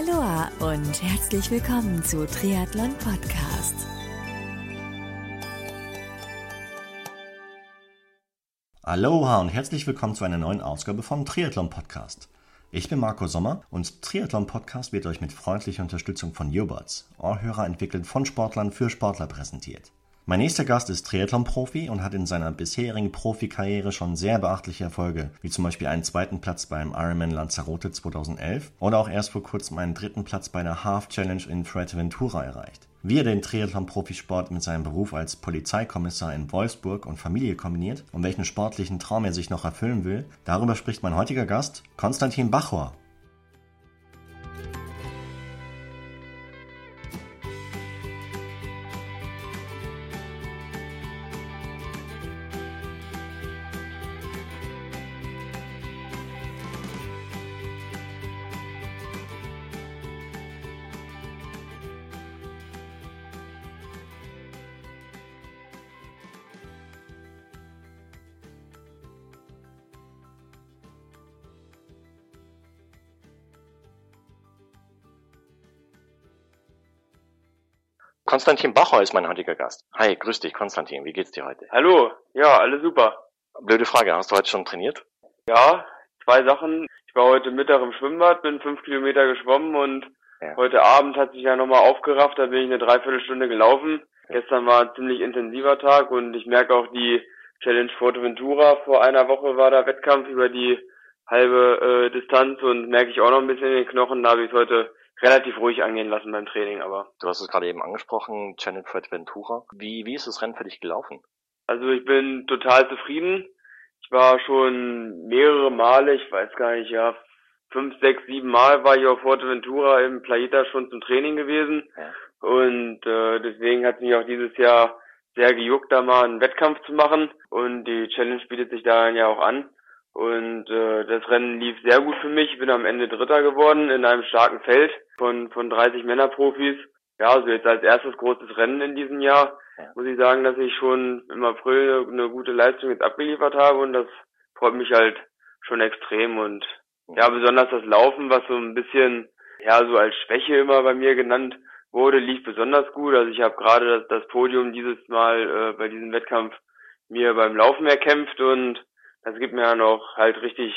Aloha und herzlich willkommen zu Triathlon Podcast. Aloha und herzlich willkommen zu einer neuen Ausgabe von Triathlon Podcast. Ich bin Marco Sommer und Triathlon Podcast wird euch mit freundlicher Unterstützung von Yobots, Ohrhörer entwickelt von Sportlern für Sportler präsentiert. Mein nächster Gast ist Triathlon-Profi und hat in seiner bisherigen Profikarriere schon sehr beachtliche Erfolge, wie zum Beispiel einen zweiten Platz beim Ironman Lanzarote 2011 oder auch erst vor kurzem einen dritten Platz bei der Half Challenge in Fuerteventura erreicht. Wie er den Triathlon-Profisport mit seinem Beruf als Polizeikommissar in Wolfsburg und Familie kombiniert und welchen sportlichen Traum er sich noch erfüllen will, darüber spricht mein heutiger Gast, Konstantin Bachor. Konstantin Bachor ist mein heutiger Gast. Hi, grüß dich, Konstantin. Wie geht's dir heute? Hallo, ja, alles super. Blöde Frage, hast du heute schon trainiert? Ja, zwei Sachen. Ich war heute Mittag im Schwimmbad, bin fünf Kilometer geschwommen und ja. heute Abend hat sich ja nochmal aufgerafft, da bin ich eine Dreiviertelstunde gelaufen. Ja. Gestern war ein ziemlich intensiver Tag und ich merke auch die Challenge Forteventura. Vor einer Woche war da Wettkampf über die halbe äh, Distanz und merke ich auch noch ein bisschen in den Knochen. Da habe ich es heute relativ ruhig angehen lassen beim Training, aber. Du hast es gerade eben angesprochen, Channel Ventura. Wie, wie ist das Rennen für dich gelaufen? Also ich bin total zufrieden. Ich war schon mehrere Male, ich weiß gar nicht, ja, fünf, sechs, sieben Mal war ich auf Ventura im Playita schon zum Training gewesen. Ja. Und äh, deswegen hat mich auch dieses Jahr sehr gejuckt, da mal einen Wettkampf zu machen. Und die Challenge bietet sich da ja auch an. Und äh, das Rennen lief sehr gut für mich. Ich bin am Ende Dritter geworden in einem starken Feld von, von 30 Männerprofis. Ja, also jetzt als erstes großes Rennen in diesem Jahr muss ich sagen, dass ich schon im April eine gute Leistung jetzt abgeliefert habe und das freut mich halt schon extrem und ja, besonders das Laufen, was so ein bisschen ja so als Schwäche immer bei mir genannt wurde, lief besonders gut. Also ich habe gerade das, das Podium dieses Mal äh, bei diesem Wettkampf mir beim Laufen erkämpft und das gibt mir dann auch halt richtig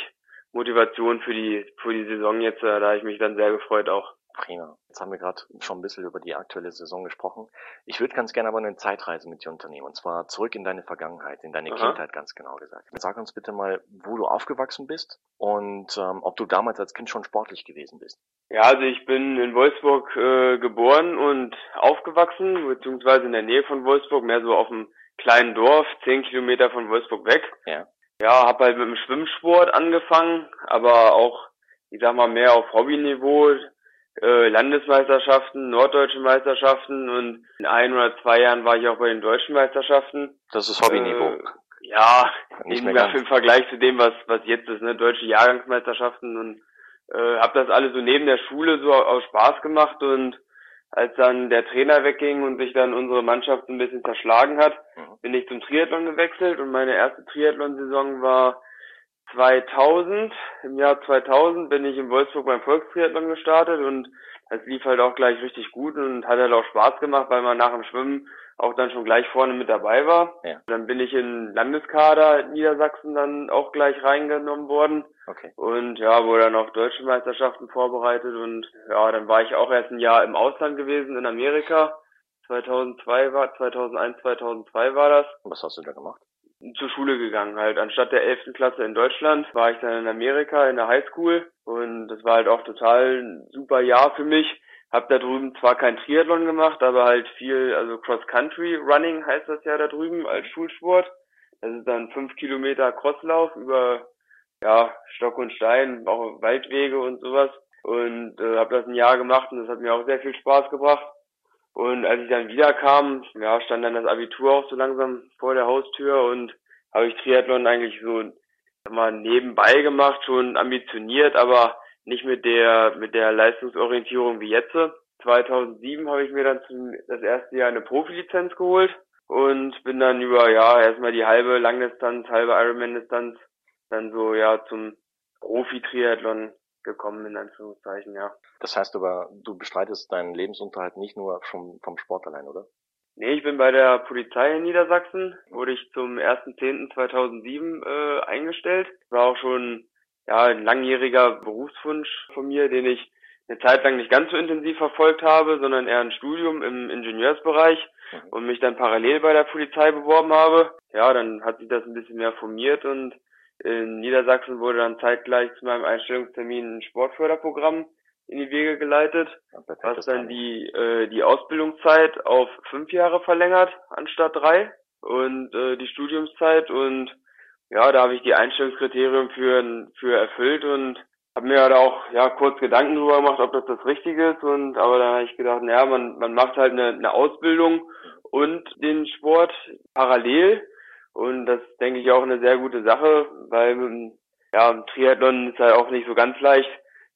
Motivation für die für die Saison jetzt. Äh, da habe ich mich dann sehr gefreut auch. Prima. Jetzt haben wir gerade schon ein bisschen über die aktuelle Saison gesprochen. Ich würde ganz gerne aber eine Zeitreise mit dir unternehmen. Und zwar zurück in deine Vergangenheit, in deine Aha. Kindheit ganz genau gesagt. Sag uns bitte mal, wo du aufgewachsen bist und ähm, ob du damals als Kind schon sportlich gewesen bist. Ja, also ich bin in Wolfsburg äh, geboren und aufgewachsen, beziehungsweise in der Nähe von Wolfsburg, mehr so auf einem kleinen Dorf, zehn Kilometer von Wolfsburg weg. Ja ja, habe halt mit dem Schwimmsport angefangen, aber auch, ich sag mal, mehr auf Hobbyniveau, äh, Landesmeisterschaften, norddeutsche Meisterschaften und in ein oder zwei Jahren war ich auch bei den deutschen Meisterschaften. Das ist Hobbyniveau. Äh, ja, nicht mehr im Vergleich zu dem, was was jetzt ist, ne, deutsche Jahrgangsmeisterschaften und äh, habe das alles so neben der Schule so aus Spaß gemacht und als dann der Trainer wegging und sich dann unsere Mannschaft ein bisschen zerschlagen hat, mhm. bin ich zum Triathlon gewechselt und meine erste Triathlon-Saison war 2000. Im Jahr 2000 bin ich in Wolfsburg beim Volkstriathlon gestartet und das lief halt auch gleich richtig gut und hat halt auch Spaß gemacht, weil man nach dem Schwimmen auch dann schon gleich vorne mit dabei war. Ja. Dann bin ich in Landeskader Niedersachsen dann auch gleich reingenommen worden. Okay. Und ja, wurde dann auch deutsche Meisterschaften vorbereitet und ja, dann war ich auch erst ein Jahr im Ausland gewesen in Amerika. 2002 war, 2001, 2002 war das. Und was hast du da gemacht? Zur Schule gegangen halt. Anstatt der 11. Klasse in Deutschland war ich dann in Amerika in der Highschool und das war halt auch total ein super Jahr für mich hab da drüben zwar kein Triathlon gemacht, aber halt viel, also Cross-Country-Running heißt das ja da drüben als Schulsport. Das ist dann fünf Kilometer Crosslauf über ja, Stock und Stein, auch Waldwege und sowas. Und äh, habe das ein Jahr gemacht und das hat mir auch sehr viel Spaß gebracht. Und als ich dann wiederkam, ja, stand dann das Abitur auch so langsam vor der Haustür und habe ich Triathlon eigentlich so mal nebenbei gemacht, schon ambitioniert, aber nicht mit der mit der Leistungsorientierung wie jetzt. 2007 habe ich mir dann zum, das erste Jahr eine Profilizenz geholt und bin dann über ja erstmal die halbe Langdistanz, halbe Ironman-Distanz, dann so ja zum Profi-Triathlon gekommen, in Anführungszeichen, ja. Das heißt aber, du bestreitest deinen Lebensunterhalt nicht nur vom, vom Sport allein, oder? Nee, ich bin bei der Polizei in Niedersachsen, wurde ich zum 1.10.2007 äh, eingestellt. War auch schon ja, ein langjähriger Berufswunsch von mir, den ich eine Zeit lang nicht ganz so intensiv verfolgt habe, sondern eher ein Studium im Ingenieursbereich mhm. und mich dann parallel bei der Polizei beworben habe. Ja, dann hat sich das ein bisschen mehr formiert und in Niedersachsen wurde dann zeitgleich zu meinem Einstellungstermin ein Sportförderprogramm in die Wege geleitet, was dann die, äh, die Ausbildungszeit auf fünf Jahre verlängert anstatt drei und äh, die Studiumszeit und ja, da habe ich die Einstellungskriterien für, für erfüllt und habe mir halt auch ja kurz Gedanken darüber gemacht, ob das das Richtige ist und aber dann habe ich gedacht, naja, man man macht halt eine, eine Ausbildung und den Sport parallel und das denke ich auch eine sehr gute Sache, weil ja Triathlon ist halt auch nicht so ganz leicht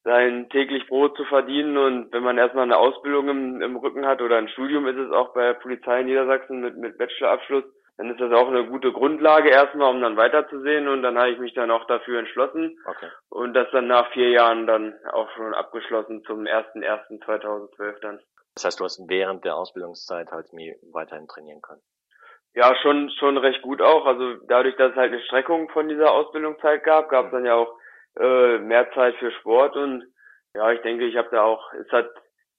sein täglich Brot zu verdienen und wenn man erstmal eine Ausbildung im, im Rücken hat oder ein Studium ist es auch bei der Polizei in Niedersachsen mit, mit Bachelorabschluss, dann ist das auch eine gute Grundlage erstmal, um dann weiterzusehen und dann habe ich mich dann auch dafür entschlossen okay. und das dann nach vier Jahren dann auch schon abgeschlossen zum 1.1.2012 dann. Das heißt, du hast während der Ausbildungszeit halt mir weiterhin trainieren können? Ja, schon, schon recht gut auch. Also dadurch, dass es halt eine Streckung von dieser Ausbildungszeit gab, gab es dann ja auch äh, mehr Zeit für Sport und ja, ich denke, ich habe da auch, es hat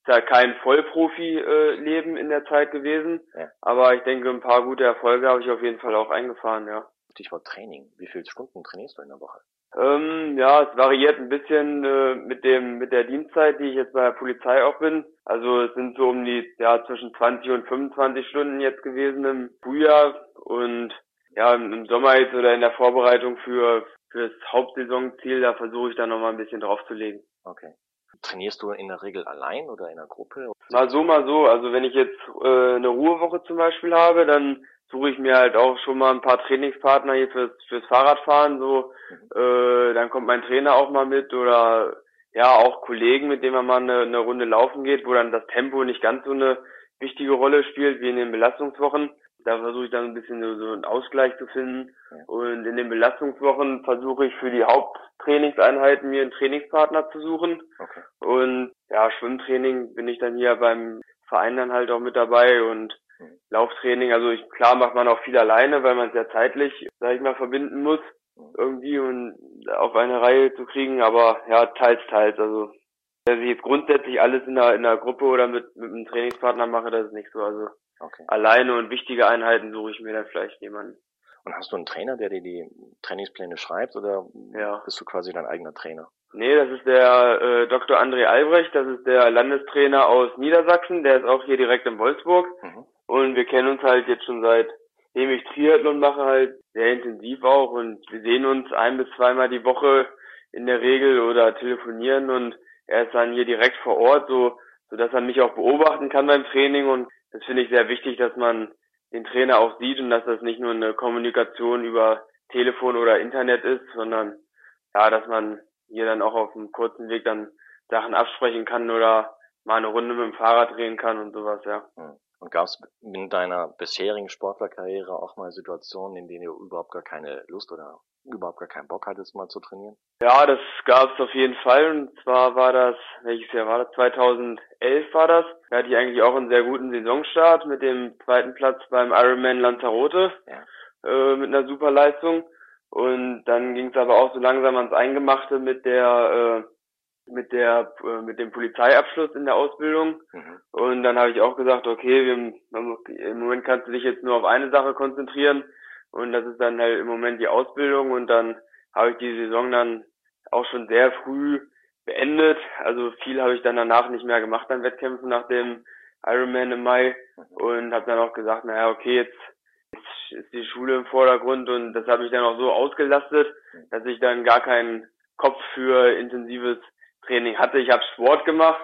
ja kein Vollprofi-Leben in der Zeit gewesen, ja. aber ich denke, ein paar gute Erfolge habe ich auf jeden Fall auch eingefahren, ja. Stichwort Training. Wie viele Stunden trainierst du in der Woche? Ähm, ja, es variiert ein bisschen äh, mit dem mit der Dienstzeit, die ich jetzt bei der Polizei auch bin. Also es sind so um die ja zwischen 20 und 25 Stunden jetzt gewesen im Frühjahr und ja im Sommer jetzt oder in der Vorbereitung für fürs Hauptsaisonziel, da versuche ich dann nochmal ein bisschen draufzulegen. Okay. Trainierst du in der Regel allein oder in einer Gruppe? Mal so, mal so. Also wenn ich jetzt äh, eine Ruhewoche zum Beispiel habe, dann suche ich mir halt auch schon mal ein paar Trainingspartner hier fürs, fürs Fahrradfahren. So, mhm. äh, dann kommt mein Trainer auch mal mit oder ja auch Kollegen, mit denen man mal eine, eine Runde laufen geht, wo dann das Tempo nicht ganz so eine wichtige Rolle spielt wie in den Belastungswochen. Da versuche ich dann ein bisschen so, so einen Ausgleich zu finden. Ja. Und in den Belastungswochen versuche ich für die Haupttrainingseinheiten mir einen Trainingspartner zu suchen. Okay. Und ja, Schwimmtraining bin ich dann hier beim Verein dann halt auch mit dabei und mhm. Lauftraining, also ich, klar macht man auch viel alleine, weil man es ja zeitlich, sag ich mal, verbinden muss, mhm. irgendwie und auf eine Reihe zu kriegen, aber ja, teils, teils, also dass ich jetzt grundsätzlich alles in einer, in einer Gruppe oder mit, mit einem Trainingspartner mache, das ist nicht so, also Okay. Alleine und wichtige Einheiten suche ich mir dann vielleicht jemanden. Und hast du einen Trainer, der dir die Trainingspläne schreibt oder ja. bist du quasi dein eigener Trainer? Nee, das ist der äh, Dr. André Albrecht, das ist der Landestrainer aus Niedersachsen, der ist auch hier direkt in Wolfsburg. Mhm. Und wir kennen uns halt jetzt schon seitdem ich Triathlon mache, halt sehr intensiv auch und wir sehen uns ein bis zweimal die Woche in der Regel oder telefonieren und er ist dann hier direkt vor Ort, so, so dass er mich auch beobachten kann beim Training und das finde ich sehr wichtig, dass man den Trainer auch sieht und dass das nicht nur eine Kommunikation über Telefon oder Internet ist, sondern ja, dass man hier dann auch auf einem kurzen Weg dann Sachen absprechen kann oder mal eine Runde mit dem Fahrrad drehen kann und sowas, ja. Hm. Und gab es in deiner bisherigen Sportlerkarriere auch mal Situationen, in denen du überhaupt gar keine Lust oder überhaupt gar keinen Bock hattest, mal zu trainieren? Ja, das gab es auf jeden Fall. Und zwar war das, welches Jahr war das? 2011 war das. Da hatte ich eigentlich auch einen sehr guten Saisonstart mit dem zweiten Platz beim Ironman Lanzarote. Ja. Äh, mit einer super Leistung. Und dann ging es aber auch so langsam ans Eingemachte mit der äh, mit der äh, mit dem Polizeiabschluss in der Ausbildung. Mhm. und dann habe ich auch gesagt okay wir, im Moment kannst du dich jetzt nur auf eine Sache konzentrieren. Und das ist dann halt im Moment die Ausbildung. Und dann habe ich die Saison dann auch schon sehr früh beendet. Also viel habe ich dann danach nicht mehr gemacht an Wettkämpfen nach dem Ironman im Mai. Und habe dann auch gesagt, naja, okay, jetzt ist die Schule im Vordergrund. Und das habe ich dann auch so ausgelastet, dass ich dann gar keinen Kopf für intensives Training hatte. Ich habe Sport gemacht,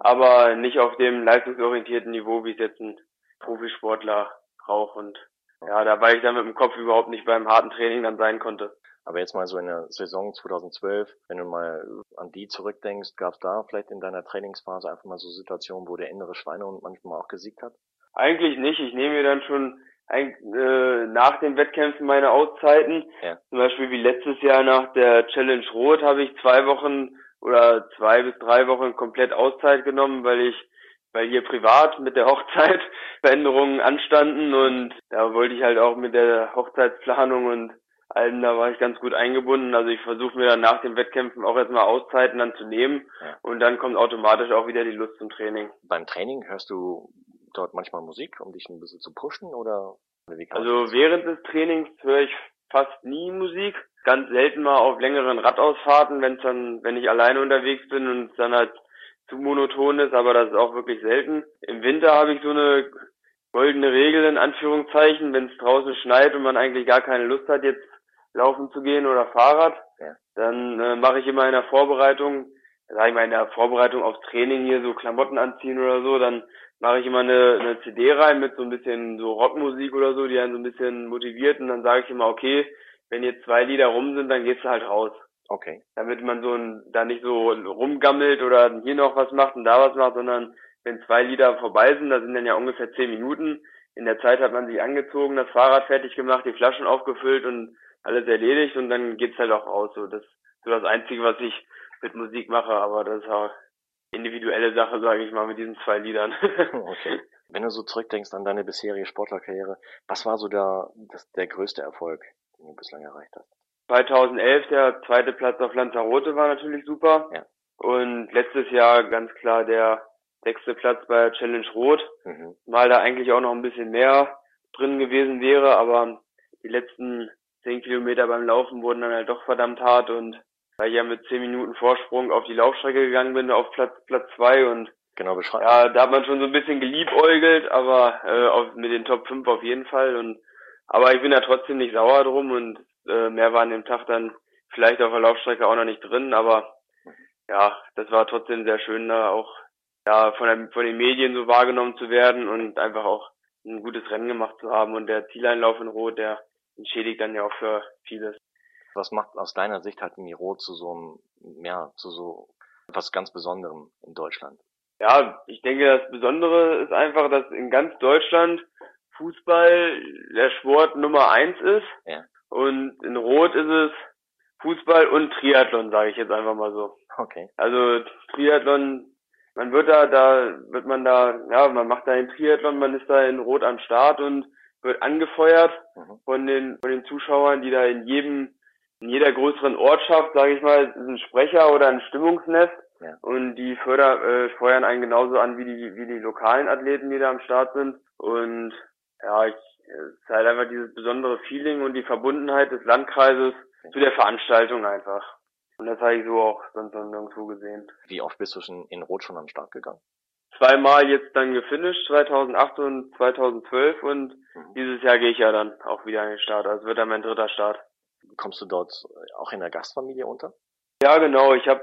aber nicht auf dem leistungsorientierten Niveau, wie es jetzt ein Profisportler braucht und ja, da war ich dann mit dem Kopf überhaupt nicht beim harten Training dann sein konnte. Aber jetzt mal so in der Saison 2012, wenn du mal an die zurückdenkst, gab es da vielleicht in deiner Trainingsphase einfach mal so Situationen, wo der innere Schweinehund manchmal auch gesiegt hat? Eigentlich nicht. Ich nehme mir dann schon ein, äh, nach den Wettkämpfen meine Auszeiten. Ja. Zum Beispiel wie letztes Jahr nach der Challenge Rot habe ich zwei Wochen oder zwei bis drei Wochen komplett Auszeit genommen, weil ich, weil hier privat mit der Hochzeit Veränderungen anstanden und da wollte ich halt auch mit der Hochzeitsplanung und allem, da war ich ganz gut eingebunden. Also ich versuche mir dann nach den Wettkämpfen auch erstmal Auszeiten dann zu nehmen ja. und dann kommt automatisch auch wieder die Lust zum Training. Beim Training hörst du dort manchmal Musik, um dich ein bisschen zu pushen oder? Also während des Trainings höre ich fast nie Musik. Ganz selten mal auf längeren Radausfahrten, wenn dann, wenn ich alleine unterwegs bin und es dann halt zu monoton ist, aber das ist auch wirklich selten. Im Winter habe ich so eine goldene Regel in Anführungszeichen, wenn es draußen schneit und man eigentlich gar keine Lust hat, jetzt laufen zu gehen oder Fahrrad, ja. dann äh, mache ich immer in der Vorbereitung, sag ich mal in der Vorbereitung aufs Training hier so Klamotten anziehen oder so, dann mache ich immer eine, eine CD rein mit so ein bisschen so Rockmusik oder so, die einen so ein bisschen motiviert und dann sage ich immer, okay, wenn jetzt zwei Lieder rum sind, dann gehst du halt raus. Okay. Damit man so ein, da nicht so rumgammelt oder hier noch was macht und da was macht, sondern wenn zwei Lieder vorbei sind, da sind dann ja ungefähr zehn Minuten. In der Zeit hat man sich angezogen, das Fahrrad fertig gemacht, die Flaschen aufgefüllt und alles erledigt und dann geht's halt auch raus. So, das ist so das Einzige, was ich mit Musik mache, aber das ist auch individuelle Sache, sage ich mal, mit diesen zwei Liedern. okay. Wenn du so zurückdenkst an deine bisherige Sportlerkarriere, was war so der, das, der größte Erfolg, bislang erreicht hast? 2011 der zweite Platz auf Lanzarote war natürlich super. Ja. Und letztes Jahr ganz klar der sechste Platz bei Challenge Rot. Mhm. Mal da eigentlich auch noch ein bisschen mehr drin gewesen wäre, aber die letzten zehn Kilometer beim Laufen wurden dann halt doch verdammt hart und weil ich ja mit zehn Minuten Vorsprung auf die Laufstrecke gegangen bin, auf Platz Platz zwei und genau beschreiben. Ja, da hat man schon so ein bisschen geliebäugelt, aber äh, auf, mit den Top 5 auf jeden Fall und aber ich bin da trotzdem nicht sauer drum und äh, mehr war an dem Tag dann vielleicht auf der Laufstrecke auch noch nicht drin, aber ja, das war trotzdem sehr schön da auch ja von, der, von den Medien so wahrgenommen zu werden und einfach auch ein gutes Rennen gemacht zu haben und der Zieleinlauf in Rot, der entschädigt dann ja auch für vieles. Was macht aus deiner Sicht halt Miro zu so einem, ja, zu so etwas ganz Besonderem in Deutschland? Ja, ich denke, das Besondere ist einfach, dass in ganz Deutschland Fußball der Sport Nummer eins ist. Ja. Und in Rot ist es Fußball und Triathlon, sage ich jetzt einfach mal so. Okay. Also Triathlon, man wird da, da wird man da, ja, man macht da den Triathlon, man ist da in Rot am Start und wird angefeuert mhm. von den von den Zuschauern, die da in jedem in jeder größeren Ortschaft, sage ich mal, ist ein Sprecher oder ein Stimmungsnest ja. und die förder, äh, feuern einen genauso an wie die wie die lokalen Athleten, die da am Start sind und ja, ich, es ist halt einfach dieses besondere Feeling und die Verbundenheit des Landkreises zu der Veranstaltung einfach. Und das habe ich so auch sonst noch nirgendwo gesehen. Wie oft bist du schon in Rot schon am Start gegangen? zweimal jetzt dann gefinisht, 2008 und 2012 und mhm. dieses Jahr gehe ich ja dann auch wieder an den Start. Also wird dann mein dritter Start. Kommst du dort auch in der Gastfamilie unter? Ja, genau. Ich habe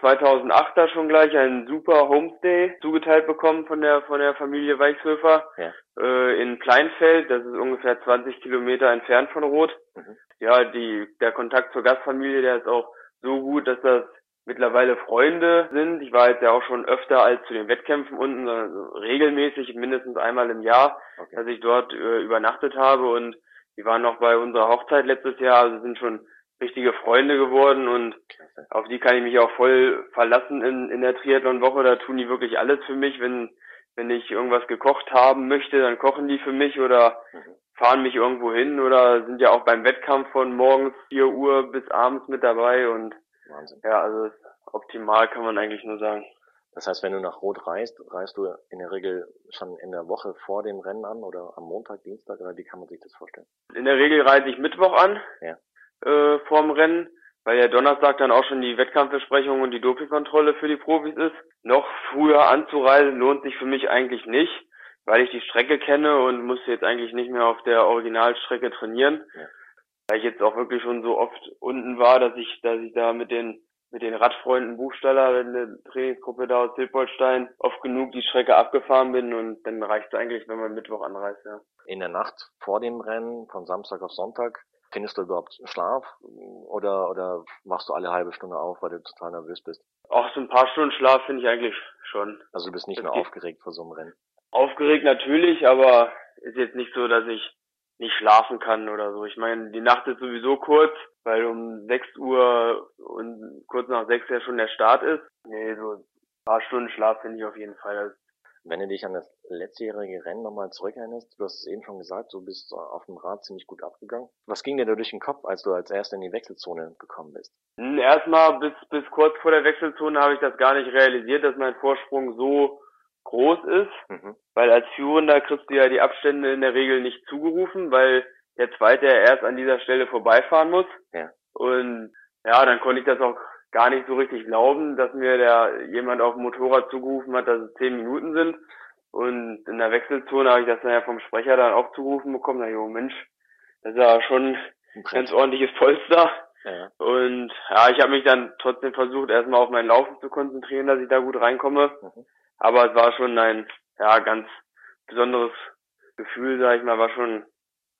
2008 da schon gleich einen super Homestay zugeteilt bekommen von der von der Familie Weichshöfer ja. Äh, in Kleinfeld. Das ist ungefähr 20 Kilometer entfernt von Rot. Mhm. Ja, die der Kontakt zur Gastfamilie, der ist auch so gut, dass das mittlerweile Freunde sind. Ich war jetzt ja auch schon öfter als zu den Wettkämpfen unten, sondern regelmäßig mindestens einmal im Jahr, okay. dass ich dort äh, übernachtet habe und die waren noch bei unserer Hochzeit letztes Jahr, also sind schon richtige Freunde geworden und Klasse. auf die kann ich mich auch voll verlassen in, in der Triathlon-Woche. Da tun die wirklich alles für mich. Wenn, wenn ich irgendwas gekocht haben möchte, dann kochen die für mich oder mhm. fahren mich irgendwo hin oder sind ja auch beim Wettkampf von morgens 4 Uhr bis abends mit dabei und Wahnsinn. Ja, also optimal kann man eigentlich nur sagen. Das heißt, wenn du nach Rot reist, reist du in der Regel schon in der Woche vor dem Rennen an oder am Montag, Dienstag oder wie kann man sich das vorstellen? In der Regel reise ich Mittwoch an, ja. äh, vorm Rennen, weil ja Donnerstag dann auch schon die Wettkampfbesprechung und die Dopingkontrolle für die Profis ist. Noch früher anzureisen lohnt sich für mich eigentlich nicht, weil ich die Strecke kenne und muss jetzt eigentlich nicht mehr auf der Originalstrecke trainieren. Ja weil ich jetzt auch wirklich schon so oft unten war, dass ich, dass ich da mit den mit den Radfreunden Buchstaller in der Trainingsgruppe da aus Silpolstein oft genug die Strecke abgefahren bin und dann reicht es eigentlich, wenn man Mittwoch anreist, ja. In der Nacht vor dem Rennen, von Samstag auf Sonntag, findest du überhaupt Schlaf oder, oder machst du alle halbe Stunde auf, weil du total nervös bist? Auch so ein paar Stunden Schlaf finde ich eigentlich schon. Also du bist nicht das mehr aufgeregt vor so einem Rennen? Aufgeregt natürlich, aber ist jetzt nicht so, dass ich nicht schlafen kann oder so. Ich meine, die Nacht ist sowieso kurz, weil um 6 Uhr und kurz nach 6 ja schon der Start ist. Nee, so ein paar Stunden Schlaf finde ich auf jeden Fall. Wenn du dich an das letztjährige Rennen nochmal zurückerinnerst, du hast es eben schon gesagt, du bist auf dem Rad ziemlich gut abgegangen. Was ging dir da durch den Kopf, als du als erster in die Wechselzone gekommen bist? Hm, erstmal bis, bis kurz vor der Wechselzone habe ich das gar nicht realisiert, dass mein Vorsprung so groß ist, mhm. weil als Führender kriegst du ja die Abstände in der Regel nicht zugerufen, weil der Zweite ja erst an dieser Stelle vorbeifahren muss. Ja. Und ja, dann konnte ich das auch gar nicht so richtig glauben, dass mir der jemand auf dem Motorrad zugerufen hat, dass es zehn Minuten sind. Und in der Wechselzone habe ich das dann ja vom Sprecher dann auch zugerufen bekommen. Na jo, Mensch, das ist ja schon ein ganz ordentliches Polster. Ja. Und ja, ich habe mich dann trotzdem versucht, erstmal auf mein Laufen zu konzentrieren, dass ich da gut reinkomme. Mhm. Aber es war schon ein ja ganz besonderes Gefühl, sag ich mal, war schon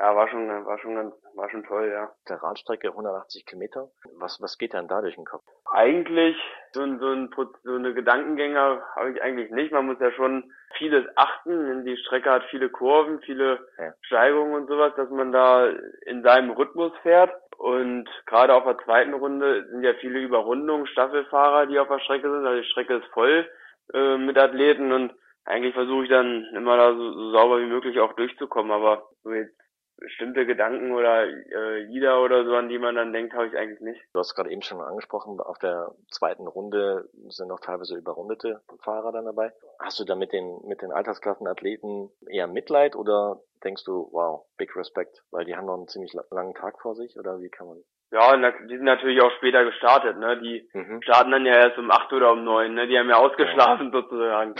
ja, war schon, war schon ganz, war schon toll, ja. Der Radstrecke 180 Kilometer. Was, was geht denn da durch den Kopf? Eigentlich, so, ein, so, ein, so eine Gedankengänger habe ich eigentlich nicht. Man muss ja schon vieles achten. Die Strecke hat viele Kurven, viele ja. Steigungen und sowas, dass man da in seinem Rhythmus fährt. Und gerade auf der zweiten Runde sind ja viele Überrundungen, Staffelfahrer, die auf der Strecke sind. Also die Strecke ist voll äh, mit Athleten und eigentlich versuche ich dann immer da so, so sauber wie möglich auch durchzukommen. Aber so jetzt bestimmte Gedanken oder äh, Lieder oder so, an die man dann denkt, habe ich eigentlich nicht. Du hast gerade eben schon angesprochen, auf der zweiten Runde sind auch teilweise überrundete Fahrer dann dabei. Hast du da mit den, mit den Altersklassenathleten eher Mitleid oder denkst du, wow, big respect, weil die haben noch einen ziemlich langen Tag vor sich oder wie kann man ja, die sind natürlich auch später gestartet, ne? Die mhm. starten dann ja erst um acht oder um neun, ne? Die haben ja ausgeschlafen ja. sozusagen.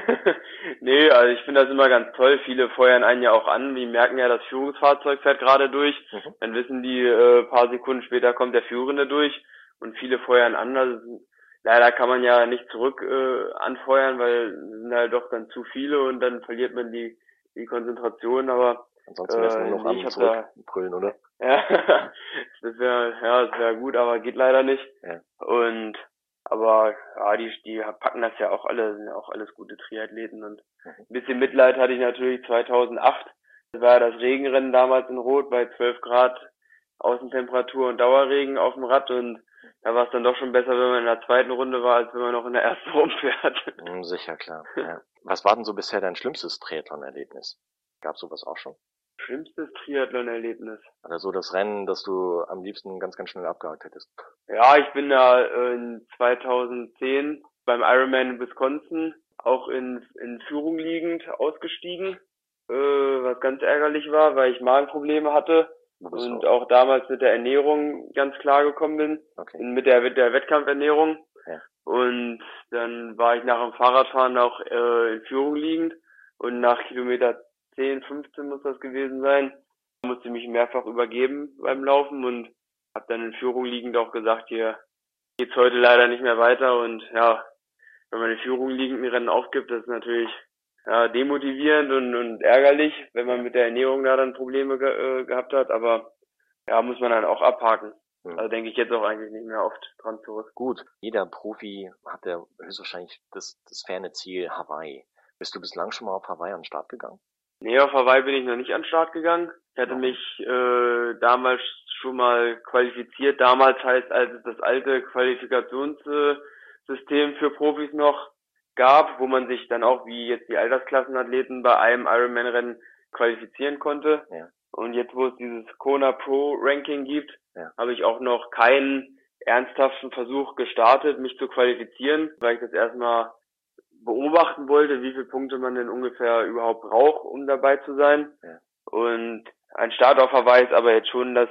nee, also ich finde das immer ganz toll. Viele feuern einen ja auch an, die merken ja, das Führungsfahrzeug fährt gerade durch. Mhm. Dann wissen die, äh, paar Sekunden später kommt der Führende durch und viele feuern an. Also leider kann man ja nicht zurück äh, anfeuern, weil es sind halt doch dann zu viele und dann verliert man die, die Konzentration, aber Ansonsten wäre es nur noch äh, am zurückbrüllen, oder? Ja, das wäre ja, das wäre gut, aber geht leider nicht. Ja. Und aber ja, die, die packen das ja auch alle, sind ja auch alles gute Triathleten und mhm. ein bisschen Mitleid hatte ich natürlich 2008. Das war das Regenrennen damals in Rot bei 12 Grad Außentemperatur und Dauerregen auf dem Rad und da war es dann doch schon besser, wenn man in der zweiten Runde war, als wenn man noch in der ersten rumfährt. Mhm, sicher, klar. Ja. Was war denn so bisher dein schlimmstes Triathlon-Erlebnis? Gab sowas auch schon? Schlimmstes Triathlon-Erlebnis. Also das Rennen, das du am liebsten ganz, ganz schnell abgehakt hättest. Ja, ich bin da in 2010 beim Ironman in Wisconsin auch in, in Führung liegend ausgestiegen, äh, was ganz ärgerlich war, weil ich Magenprobleme hatte und auch. auch damals mit der Ernährung ganz klar gekommen bin, okay. mit der, mit der Wettkampfernährung. Ja. Und dann war ich nach dem Fahrradfahren auch äh, in Führung liegend und nach Kilometer 10, 15 muss das gewesen sein. Musste mich mehrfach übergeben beim Laufen und habe dann in Führung liegend auch gesagt, hier geht's heute leider nicht mehr weiter und ja, wenn man in Führung liegend ein Rennen aufgibt, das ist natürlich ja, demotivierend und, und ärgerlich, wenn man mit der Ernährung da dann Probleme ge äh, gehabt hat, aber ja, muss man dann auch abhaken. Also denke ich jetzt auch eigentlich nicht mehr oft dran zurück. Gut, jeder Profi hat ja höchstwahrscheinlich das, das ferne Ziel Hawaii. Bist du bislang schon mal auf Hawaii an den Start gegangen? Nee, auf Hawaii bin ich noch nicht an den Start gegangen. Ich hatte mich äh, damals schon mal qualifiziert. Damals heißt, als es das alte Qualifikationssystem für Profis noch gab, wo man sich dann auch wie jetzt die Altersklassenathleten bei einem Ironman-Rennen qualifizieren konnte. Ja. Und jetzt, wo es dieses Kona Pro Ranking gibt, ja. habe ich auch noch keinen ernsthaften Versuch gestartet, mich zu qualifizieren, weil ich das erstmal beobachten wollte, wie viele Punkte man denn ungefähr überhaupt braucht, um dabei zu sein. Ja. Und ein Start auf Hawaii ist aber jetzt schon das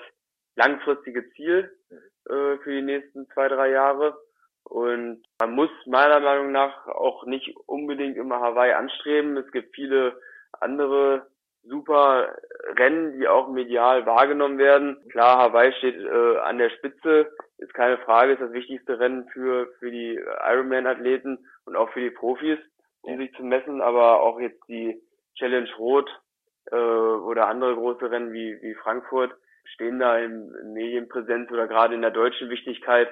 langfristige Ziel äh, für die nächsten zwei, drei Jahre. Und man muss meiner Meinung nach auch nicht unbedingt immer Hawaii anstreben. Es gibt viele andere super Rennen, die auch medial wahrgenommen werden. Klar, Hawaii steht äh, an der Spitze, ist keine Frage, ist das wichtigste Rennen für, für die Ironman-Athleten und auch für die Profis, um sich zu messen, aber auch jetzt die Challenge Rot äh, oder andere große Rennen wie, wie Frankfurt stehen da im Medienpräsenz oder gerade in der deutschen Wichtigkeit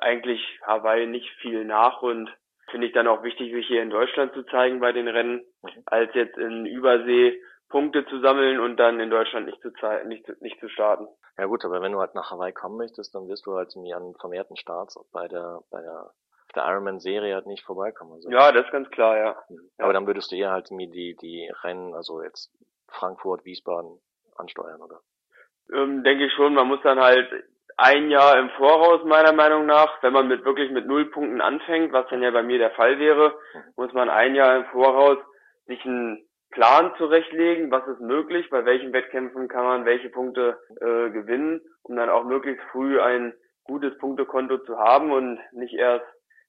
eigentlich Hawaii nicht viel nach und finde ich dann auch wichtig, sich hier in Deutschland zu zeigen bei den Rennen, mhm. als jetzt in Übersee, Punkte zu sammeln und dann in Deutschland nicht zu, nicht, zu, nicht zu starten. Ja gut, aber wenn du halt nach Hawaii kommen möchtest, dann wirst du halt irgendwie an vermehrten Starts bei der bei der der Ironman-Serie halt nicht vorbeikommen. Also. Ja, das ist ganz klar, ja. Mhm. Aber ja. dann würdest du eher halt mir die, die Rennen, also jetzt Frankfurt, Wiesbaden ansteuern, oder? Ähm, denke ich schon. Man muss dann halt ein Jahr im Voraus, meiner Meinung nach, wenn man mit wirklich mit null Punkten anfängt, was dann ja bei mir der Fall wäre, mhm. muss man ein Jahr im Voraus sich einen Plan zurechtlegen, was ist möglich, bei welchen Wettkämpfen kann man welche Punkte äh, gewinnen, um dann auch möglichst früh ein gutes Punktekonto zu haben und nicht erst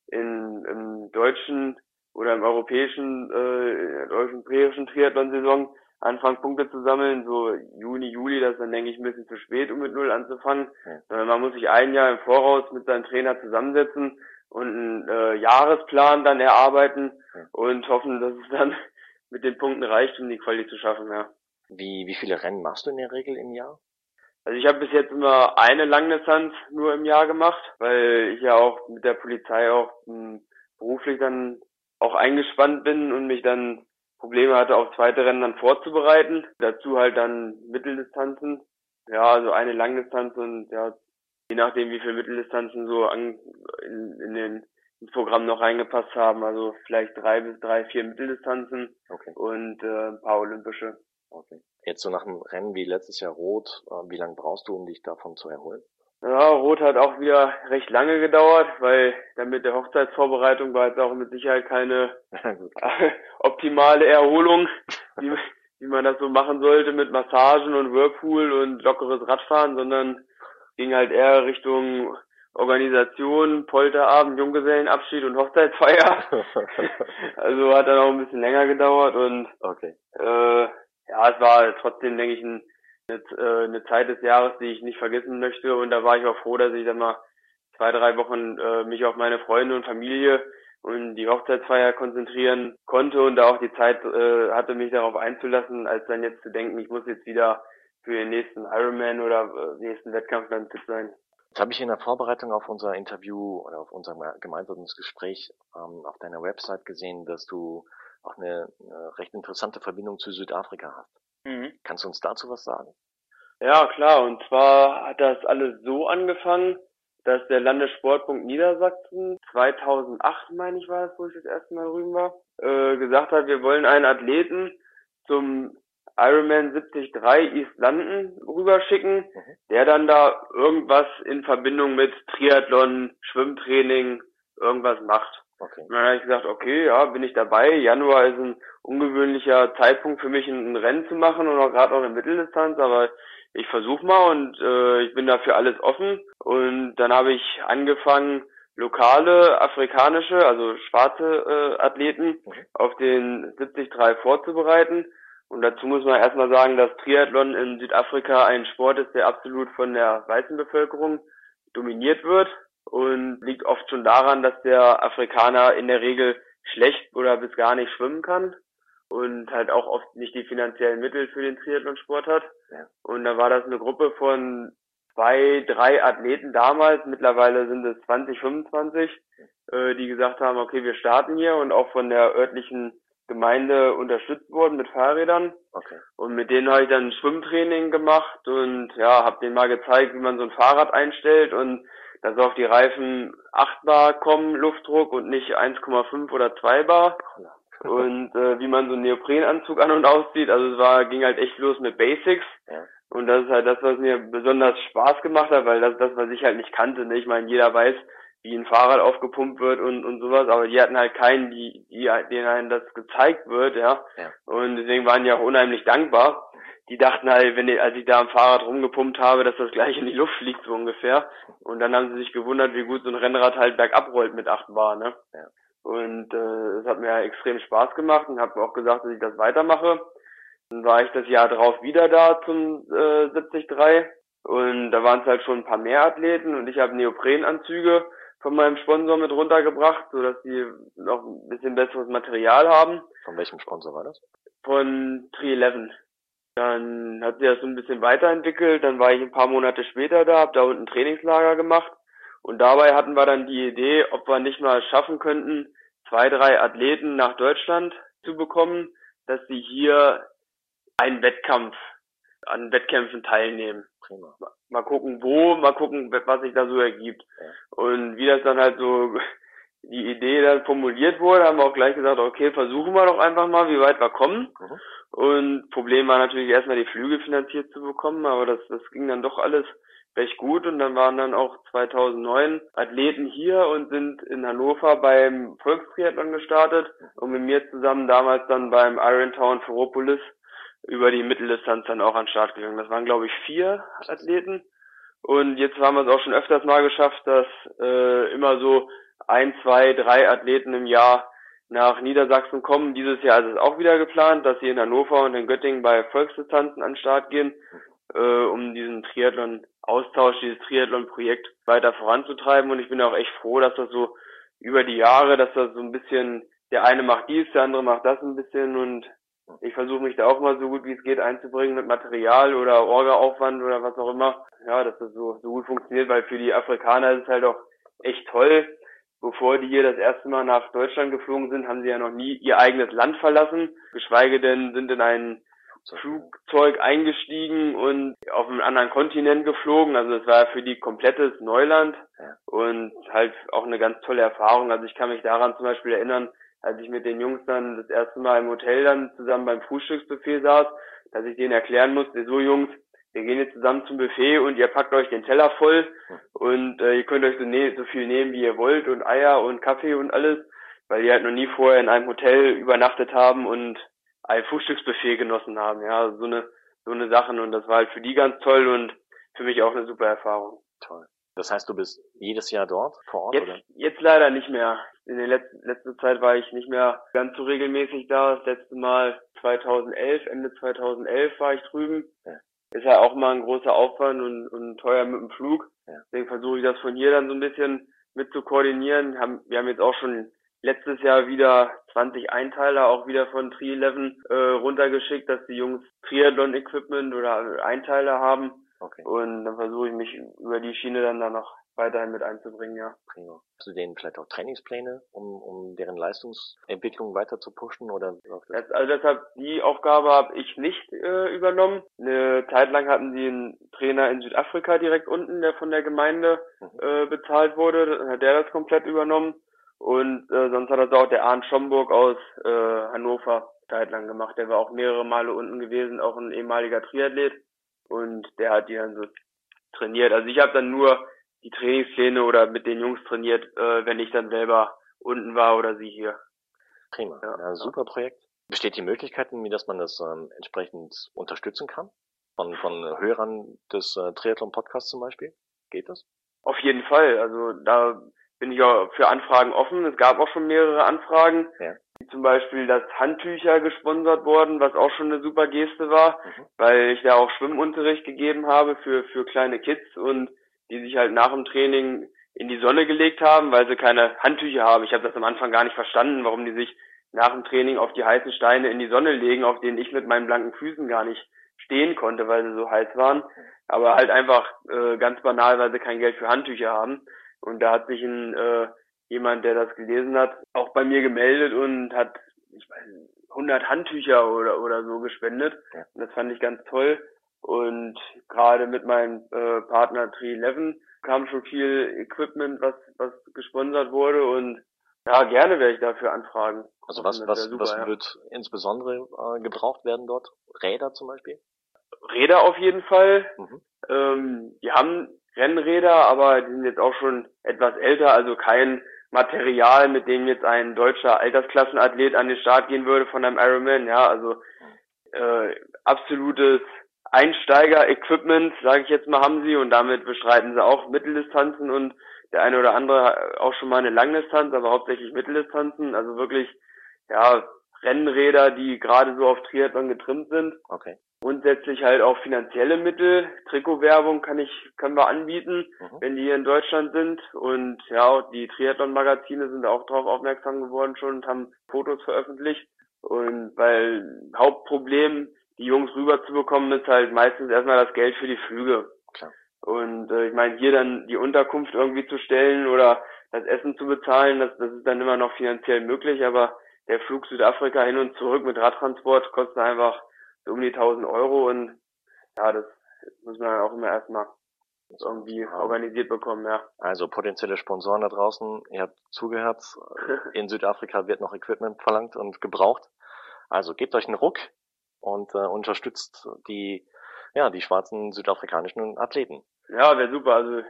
in, im deutschen oder im europäischen, äh, europäischen Triathlon-Saison anfangen Punkte zu sammeln, so Juni, Juli, das ist dann denke ich ein bisschen zu spät, um mit Null anzufangen. Ja. man muss sich ein Jahr im Voraus mit seinem Trainer zusammensetzen und einen äh, Jahresplan dann erarbeiten ja. und hoffen, dass es dann mit den Punkten reicht, um die Quali zu schaffen, ja. Wie, wie viele Rennen machst du in der Regel im Jahr? Also ich habe bis jetzt immer eine Langdistanz nur im Jahr gemacht, weil ich ja auch mit der Polizei auch m, hm, beruflich dann auch eingespannt bin und mich dann Probleme hatte, auf zweite Rennen dann vorzubereiten. Dazu halt dann Mitteldistanzen. Ja, also eine Langdistanz und ja, je nachdem wie viele Mitteldistanzen so an, in, in den ins Programm noch reingepasst haben. Also vielleicht drei bis drei, vier Mitteldistanzen okay. und äh, ein paar olympische. Okay. Jetzt so nach einem Rennen wie letztes Jahr Rot, äh, wie lange brauchst du, um dich davon zu erholen? Ja, Rot hat auch wieder recht lange gedauert, weil dann mit der Hochzeitsvorbereitung war jetzt auch mit Sicherheit keine optimale Erholung, wie, wie man das so machen sollte mit Massagen und Whirlpool und lockeres Radfahren, sondern ging halt eher Richtung Organisation, Polterabend, Junggesellenabschied und Hochzeitsfeier. also hat dann auch ein bisschen länger gedauert und okay. äh, ja, es war trotzdem, denke ich, ein, eine, äh, eine Zeit des Jahres, die ich nicht vergessen möchte. Und da war ich auch froh, dass ich dann mal zwei, drei Wochen äh, mich auf meine Freunde und Familie und die Hochzeitsfeier konzentrieren konnte und da auch die Zeit äh, hatte, mich darauf einzulassen, als dann jetzt zu denken, ich muss jetzt wieder für den nächsten Ironman oder äh, nächsten Wettkampf dann fit sein. Jetzt habe ich in der Vorbereitung auf unser Interview oder auf unser gemeinsames Gespräch ähm, auf deiner Website gesehen, dass du auch eine, eine recht interessante Verbindung zu Südafrika hast. Mhm. Kannst du uns dazu was sagen? Ja, klar. Und zwar hat das alles so angefangen, dass der Landessportpunkt Niedersachsen 2008, meine ich, war es, wo ich das erste Mal drüben war, äh, gesagt hat, wir wollen einen Athleten zum Ironman 73 East London rüberschicken, mhm. der dann da irgendwas in Verbindung mit Triathlon, Schwimmtraining, irgendwas macht. Okay. Und dann habe ich gesagt, okay, ja, bin ich dabei. Januar ist ein ungewöhnlicher Zeitpunkt für mich, ein, Rennen zu machen und auch gerade noch eine Mitteldistanz, aber ich versuche mal und äh, ich bin dafür alles offen. Und dann habe ich angefangen, lokale afrikanische, also schwarze äh, Athleten mhm. auf den 73 vorzubereiten und dazu muss man erstmal sagen, dass Triathlon in Südafrika ein Sport ist, der absolut von der weißen Bevölkerung dominiert wird und liegt oft schon daran, dass der Afrikaner in der Regel schlecht oder bis gar nicht schwimmen kann und halt auch oft nicht die finanziellen Mittel für den Triathlonsport hat. Ja. Und da war das eine Gruppe von zwei, drei Athleten damals, mittlerweile sind es 20, 25, äh, die gesagt haben, okay, wir starten hier und auch von der örtlichen Gemeinde unterstützt worden mit Fahrrädern. Okay. Und mit denen habe ich dann Schwimmtraining gemacht und ja, habe denen mal gezeigt, wie man so ein Fahrrad einstellt und dass auf die Reifen 8 Bar kommen, Luftdruck und nicht 1,5 oder 2 Bar. und äh, wie man so einen Neoprenanzug an und auszieht. Also es war, ging halt echt los mit Basics. Ja. Und das ist halt das, was mir besonders Spaß gemacht hat, weil das ist das, was ich halt nicht kannte. Ne? Ich meine, jeder weiß, wie ein Fahrrad aufgepumpt wird und, und sowas, aber die hatten halt keinen, die, die, denen einem das gezeigt wird, ja. ja. Und deswegen waren die auch unheimlich dankbar. Die dachten halt, wenn die, als ich da am Fahrrad rumgepumpt habe, dass das gleich in die Luft fliegt, so ungefähr. Und dann haben sie sich gewundert, wie gut so ein Rennrad halt bergab rollt mit 8 Bar, ne. Ja. Und äh, es hat mir extrem Spaß gemacht und habe auch gesagt, dass ich das weitermache. Dann war ich das Jahr drauf wieder da zum äh, 73 und da waren es halt schon ein paar mehr Athleten und ich habe Neoprenanzüge von meinem Sponsor mit runtergebracht, so dass die noch ein bisschen besseres Material haben. Von welchem Sponsor war das? Von 311. Dann hat sich das so ein bisschen weiterentwickelt, dann war ich ein paar Monate später da, habe da unten Trainingslager gemacht und dabei hatten wir dann die Idee, ob wir nicht mal schaffen könnten, zwei, drei Athleten nach Deutschland zu bekommen, dass sie hier einen Wettkampf, an Wettkämpfen teilnehmen. Prima. Mal gucken, wo, mal gucken, was sich da so ergibt. Ja. Und wie das dann halt so die Idee dann formuliert wurde, haben wir auch gleich gesagt, okay, versuchen wir doch einfach mal, wie weit wir kommen. Mhm. Und Problem war natürlich erstmal die Flüge finanziert zu bekommen, aber das, das ging dann doch alles recht gut und dann waren dann auch 2009 Athleten hier und sind in Hannover beim Volkstriathlon gestartet und mit mir zusammen damals dann beim Irontown Ferropolis über die Mitteldistanz dann auch an den Start gegangen. Das waren glaube ich vier Athleten und jetzt haben wir es auch schon öfters mal geschafft, dass äh, immer so ein, zwei, drei Athleten im Jahr nach Niedersachsen kommen. Dieses Jahr ist es auch wieder geplant, dass sie in Hannover und in Göttingen bei Volksdistanzen an den Start gehen, äh, um diesen Triathlon-Austausch, dieses Triathlon-Projekt weiter voranzutreiben. Und ich bin auch echt froh, dass das so über die Jahre, dass das so ein bisschen, der eine macht dies, der andere macht das ein bisschen und ich versuche mich da auch mal so gut wie es geht einzubringen mit Material oder Orga-Aufwand oder was auch immer. Ja, dass das so, so gut funktioniert, weil für die Afrikaner ist es halt auch echt toll, bevor die hier das erste Mal nach Deutschland geflogen sind, haben sie ja noch nie ihr eigenes Land verlassen, geschweige denn sind in ein Flugzeug eingestiegen und auf einen anderen Kontinent geflogen. Also es war für die komplettes Neuland und halt auch eine ganz tolle Erfahrung. Also ich kann mich daran zum Beispiel erinnern, als ich mit den Jungs dann das erste Mal im Hotel dann zusammen beim Frühstücksbuffet saß, dass ich denen erklären musste, so Jungs, wir gehen jetzt zusammen zum Buffet und ihr packt euch den Teller voll und äh, ihr könnt euch so, ne so viel nehmen, wie ihr wollt und Eier und Kaffee und alles, weil die halt noch nie vorher in einem Hotel übernachtet haben und ein Frühstücksbuffet genossen haben. Ja, so eine so eine Sachen und das war halt für die ganz toll und für mich auch eine super Erfahrung. Toll. Das heißt, du bist jedes Jahr dort vor Ort? Jetzt, oder? jetzt leider nicht mehr. In der letzten, letzten Zeit war ich nicht mehr ganz so regelmäßig da. Das letzte Mal 2011, Ende 2011 war ich drüben. Ja ist ja auch mal ein großer Aufwand und, und teuer mit dem Flug. Ja. Deswegen versuche ich das von hier dann so ein bisschen mit zu koordinieren. Wir haben, jetzt auch schon letztes Jahr wieder 20 Einteiler auch wieder von Tri 11 äh, runtergeschickt, dass die Jungs Triathlon-Equipment oder Einteiler haben. Okay. Und dann versuche ich mich über die Schiene dann da noch weiterhin mit einzubringen, ja. Prima. Hast du denen vielleicht auch Trainingspläne, um, um deren Leistungsentwicklung weiter zu pushen oder? Das, also deshalb die Aufgabe habe ich nicht äh, übernommen. Eine Zeit lang hatten sie einen Trainer in Südafrika direkt unten, der von der Gemeinde mhm. äh, bezahlt wurde. Dann hat der das komplett übernommen. Und äh, sonst hat das auch der Arndt Schomburg aus äh, Hannover Zeit lang gemacht. Der war auch mehrere Male unten gewesen, auch ein ehemaliger Triathlet. Und der hat die dann so trainiert. Also ich habe dann nur die Trainingspläne oder mit den Jungs trainiert, äh, wenn ich dann selber unten war oder sie hier. Prima. Ja, ja super Projekt. Besteht die Möglichkeit, dass man das ähm, entsprechend unterstützen kann? Von, von Hörern des äh, Triathlon-Podcasts zum Beispiel? Geht das? Auf jeden Fall. Also da bin ich auch für Anfragen offen. Es gab auch schon mehrere Anfragen. Ja. Zum Beispiel, dass Handtücher gesponsert wurden, was auch schon eine super Geste war, mhm. weil ich da auch Schwimmunterricht gegeben habe für, für kleine Kids und die sich halt nach dem Training in die Sonne gelegt haben, weil sie keine Handtücher haben. Ich habe das am Anfang gar nicht verstanden, warum die sich nach dem Training auf die heißen Steine in die Sonne legen, auf denen ich mit meinen blanken Füßen gar nicht stehen konnte, weil sie so heiß waren. Aber halt einfach äh, ganz banal, weil sie kein Geld für Handtücher haben. Und da hat sich ein äh, jemand, der das gelesen hat, auch bei mir gemeldet und hat ich weiß, 100 Handtücher oder oder so gespendet. Und das fand ich ganz toll. Und gerade mit meinem äh, Partner Tree11 kam schon viel Equipment, was, was gesponsert wurde und ja, gerne werde ich dafür anfragen. Also was, was, super, was ja. wird insbesondere äh, gebraucht werden dort? Räder zum Beispiel? Räder auf jeden Fall. Mhm. Ähm, die haben Rennräder, aber die sind jetzt auch schon etwas älter, also kein Material, mit dem jetzt ein deutscher Altersklassenathlet an den Start gehen würde von einem Ironman. Ja, also äh, absolutes Einsteiger-Equipment, sage ich jetzt mal, haben sie und damit bestreiten sie auch Mitteldistanzen und der eine oder andere auch schon mal eine Langdistanz, aber hauptsächlich Mitteldistanzen, also wirklich ja Rennräder, die gerade so auf Triathlon getrimmt sind. Okay. Grundsätzlich halt auch finanzielle Mittel, Trikotwerbung kann ich können wir anbieten, mhm. wenn die hier in Deutschland sind und ja, die Triathlon Magazine sind auch darauf aufmerksam geworden schon und haben Fotos veröffentlicht und weil Hauptproblem die Jungs rüberzubekommen, ist halt meistens erstmal das Geld für die Flüge. Klar. Und äh, ich meine, hier dann die Unterkunft irgendwie zu stellen oder das Essen zu bezahlen, das, das ist dann immer noch finanziell möglich, aber der Flug Südafrika hin und zurück mit Radtransport kostet einfach um die 1000 Euro und ja, das muss man dann auch immer erstmal irgendwie organisiert bekommen, ja. Also potenzielle Sponsoren da draußen, ihr habt zugehört, in Südafrika wird noch Equipment verlangt und gebraucht. Also gebt euch einen Ruck und äh, unterstützt die, ja, die schwarzen südafrikanischen Athleten. Ja, wäre super. Also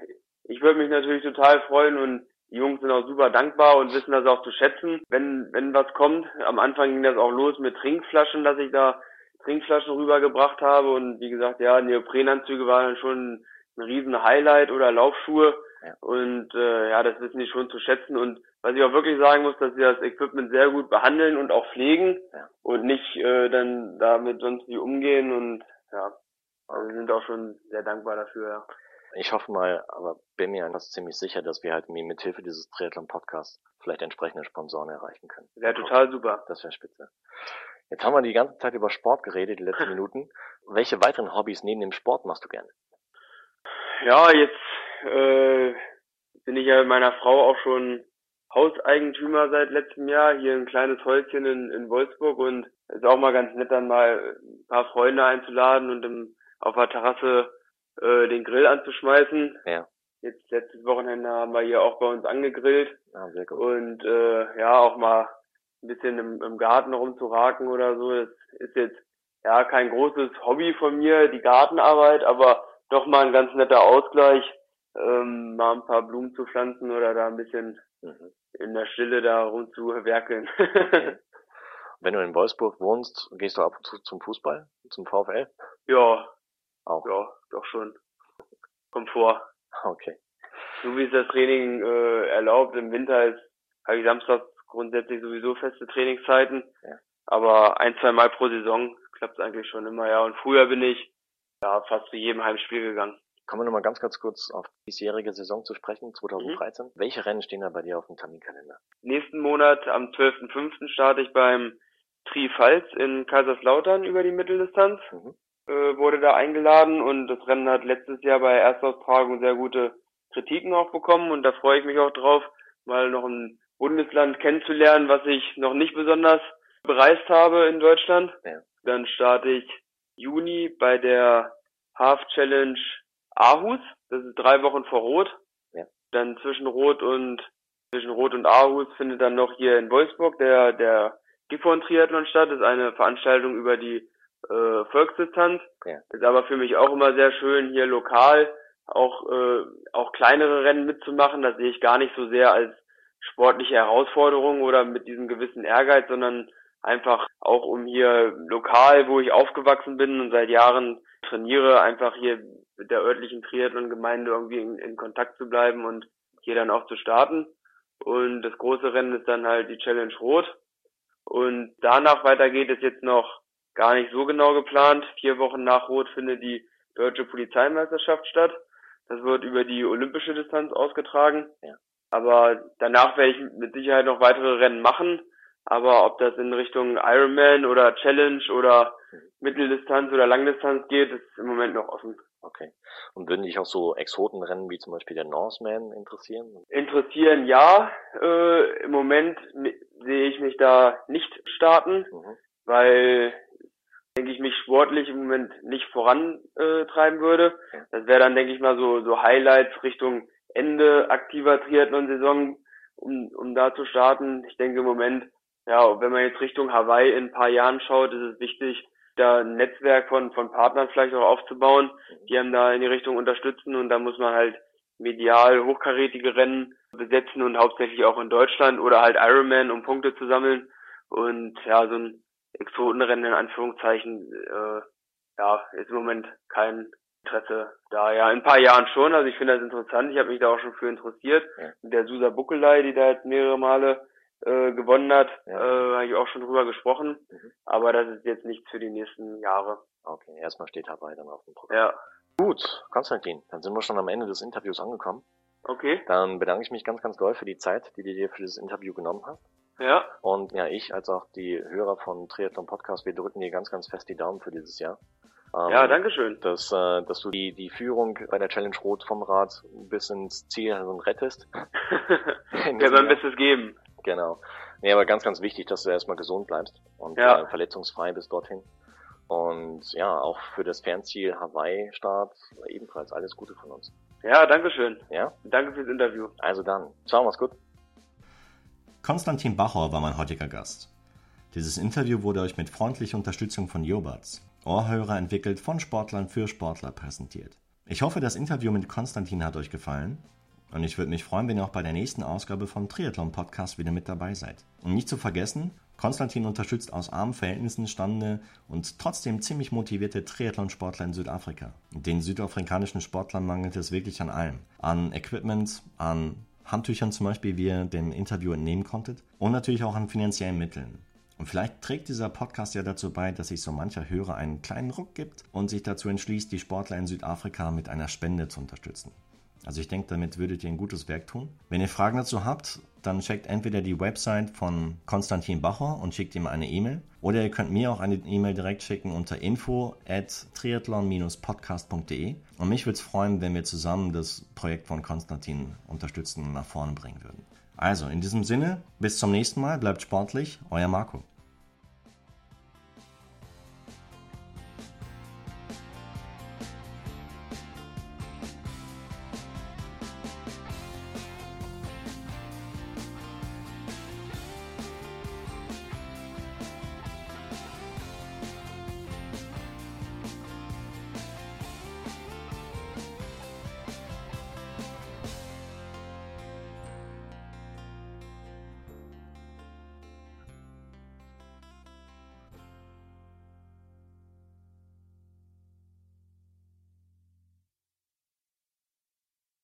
ich würde mich natürlich total freuen und die Jungs sind auch super dankbar und wissen das auch zu schätzen, wenn, wenn was kommt. Am Anfang ging das auch los mit Trinkflaschen, dass ich da Trinkflaschen rübergebracht habe und wie gesagt, ja, Neoprenanzüge waren schon ein riesen Highlight oder Laufschuhe. Ja. Und äh, ja, das wissen die schon zu schätzen. Und was ich auch wirklich sagen muss, dass sie das Equipment sehr gut behandeln und auch pflegen ja. und nicht äh, dann damit sonst wie umgehen. Und ja, also wir sind auch schon sehr dankbar dafür, ja. Ich hoffe mal, aber bin mir einfach ziemlich sicher, dass wir halt mit Hilfe dieses Triathlon-Podcasts vielleicht entsprechende Sponsoren erreichen können. Wäre total super. Das wäre spitze. Jetzt haben wir die ganze Zeit über Sport geredet, die letzten Minuten. Welche weiteren Hobbys neben dem Sport machst du gerne? Ja, jetzt äh, bin ich ja mit meiner Frau auch schon Hauseigentümer seit letztem Jahr, hier ein kleines Häuschen in, in Wolfsburg und ist auch mal ganz nett, dann mal ein paar Freunde einzuladen und im, auf der Terrasse äh, den Grill anzuschmeißen. Ja. Jetzt letztes Wochenende haben wir hier auch bei uns angegrillt. Ah, sehr gut. Und äh, ja, auch mal ein bisschen im, im Garten rumzuraken oder so. Das ist jetzt ja kein großes Hobby von mir, die Gartenarbeit, aber doch mal ein ganz netter Ausgleich, ähm, mal ein paar Blumen zu pflanzen oder da ein bisschen mhm. in der Stille da rumzuwerkeln. Wenn du in Wolfsburg wohnst, gehst du ab und zu zum Fußball, zum VfL? Ja. Auch? Ja, doch schon. Kommt vor. Okay. So wie es das Training äh, erlaubt, im Winter ist habe ich Samstag grundsätzlich sowieso feste Trainingszeiten. Ja. Aber ein, zwei Mal pro Saison klappt es eigentlich schon immer, ja. Und früher bin ich ja, fast zu jedem Heimspiel gegangen. Kommen wir nochmal ganz, ganz kurz auf die diesjährige Saison zu sprechen, 2013. Mhm. Welche Rennen stehen da bei dir auf dem Terminkalender? Nächsten Monat, am 12.05. starte ich beim Tri-Pfalz in Kaiserslautern über die Mitteldistanz. Mhm. Äh, wurde da eingeladen und das Rennen hat letztes Jahr bei Erstaustragung sehr gute Kritiken auch bekommen und da freue ich mich auch drauf, mal noch ein Bundesland kennenzulernen, was ich noch nicht besonders bereist habe in Deutschland. Ja. Dann starte ich Juni bei der Half Challenge Aarhus. Das ist drei Wochen vor Rot. Ja. Dann zwischen Rot und zwischen Rot und Aarhus findet dann noch hier in Wolfsburg der der Gifhorn Triathlon statt. Das ist eine Veranstaltung über die äh, Volksdistanz. Ja. Ist aber für mich auch immer sehr schön hier lokal auch äh, auch kleinere Rennen mitzumachen. Das sehe ich gar nicht so sehr als sportliche Herausforderung oder mit diesem gewissen Ehrgeiz, sondern einfach auch um hier lokal, wo ich aufgewachsen bin und seit Jahren trainiere, einfach hier mit der örtlichen Triathlon-Gemeinde irgendwie in, in, Kontakt zu bleiben und hier dann auch zu starten. Und das große Rennen ist dann halt die Challenge Rot. Und danach weiter geht es jetzt noch gar nicht so genau geplant. Vier Wochen nach Rot findet die deutsche Polizeimeisterschaft statt. Das wird über die olympische Distanz ausgetragen. Ja. Aber danach werde ich mit Sicherheit noch weitere Rennen machen. Aber ob das in Richtung Ironman oder Challenge oder Mitteldistanz oder Langdistanz geht, ist im Moment noch offen. Okay. Und würden dich auch so Exotenrennen wie zum Beispiel der Norseman interessieren? Interessieren ja. Äh, Im Moment sehe ich mich da nicht starten, mhm. weil denke ich mich sportlich im Moment nicht vorantreiben würde. Das wäre dann denke ich mal so so Highlights Richtung Ende aktiver Triathlon-Saison, um, um da zu starten. Ich denke im Moment ja, wenn man jetzt Richtung Hawaii in ein paar Jahren schaut, ist es wichtig, da ein Netzwerk von, von Partnern vielleicht auch aufzubauen, die einem da in die Richtung unterstützen und da muss man halt medial hochkarätige Rennen besetzen und hauptsächlich auch in Deutschland oder halt Ironman, um Punkte zu sammeln und ja, so ein Exotenrennen in Anführungszeichen, äh, ja, ist im Moment kein Interesse da. Ja, in ein paar Jahren schon, also ich finde das interessant, ich habe mich da auch schon für interessiert, ja. mit der Susa Buckelei, die da jetzt mehrere Male äh, gewonnen hat, ja. äh, habe ich auch schon drüber gesprochen. Mhm. Aber das ist jetzt nichts für die nächsten Jahre. Okay, erstmal steht Hawaii dann auf dem Programm. Ja. Gut, Konstantin, dann sind wir schon am Ende des Interviews angekommen. Okay. Dann bedanke ich mich ganz, ganz doll für die Zeit, die du dir für dieses Interview genommen hast. Ja. Und ja, ich als auch die Hörer von Triathlon Podcast, wir drücken dir ganz, ganz fest die Daumen für dieses Jahr. Ähm, ja, danke schön. Dass, äh, dass du die, die Führung bei der Challenge Rot vom Rad bis ins Ziel rettest. Wir werden Bestes geben. Genau. Nee, aber ganz, ganz wichtig, dass du erstmal gesund bleibst und ja. äh, verletzungsfrei bis dorthin. Und ja, auch für das Fernziel Hawaii-Start ebenfalls alles Gute von uns. Ja, danke schön. Ja? Danke fürs Interview. Also dann. Ciao, mach's gut. Konstantin Bachor war mein heutiger Gast. Dieses Interview wurde euch mit freundlicher Unterstützung von Jobatz, Ohrhörer entwickelt von Sportlern für Sportler präsentiert. Ich hoffe, das Interview mit Konstantin hat euch gefallen und ich würde mich freuen, wenn ihr auch bei der nächsten Ausgabe vom Triathlon Podcast wieder mit dabei seid. Und nicht zu vergessen, Konstantin unterstützt aus armen Verhältnissen stande und trotzdem ziemlich motivierte Triathlonsportler in Südafrika. Den südafrikanischen Sportlern mangelt es wirklich an allem. An Equipment, an Handtüchern zum Beispiel, wie ihr dem Interview entnehmen konntet, und natürlich auch an finanziellen Mitteln. Und vielleicht trägt dieser Podcast ja dazu bei, dass sich so mancher Hörer einen kleinen Ruck gibt und sich dazu entschließt, die Sportler in Südafrika mit einer Spende zu unterstützen. Also ich denke, damit würdet ihr ein gutes Werk tun. Wenn ihr Fragen dazu habt, dann checkt entweder die Website von Konstantin Bacher und schickt ihm eine E-Mail oder ihr könnt mir auch eine E-Mail direkt schicken unter info at triathlon-podcast.de und mich würde es freuen, wenn wir zusammen das Projekt von Konstantin unterstützen und nach vorne bringen würden. Also in diesem Sinne, bis zum nächsten Mal, bleibt sportlich, euer Marco.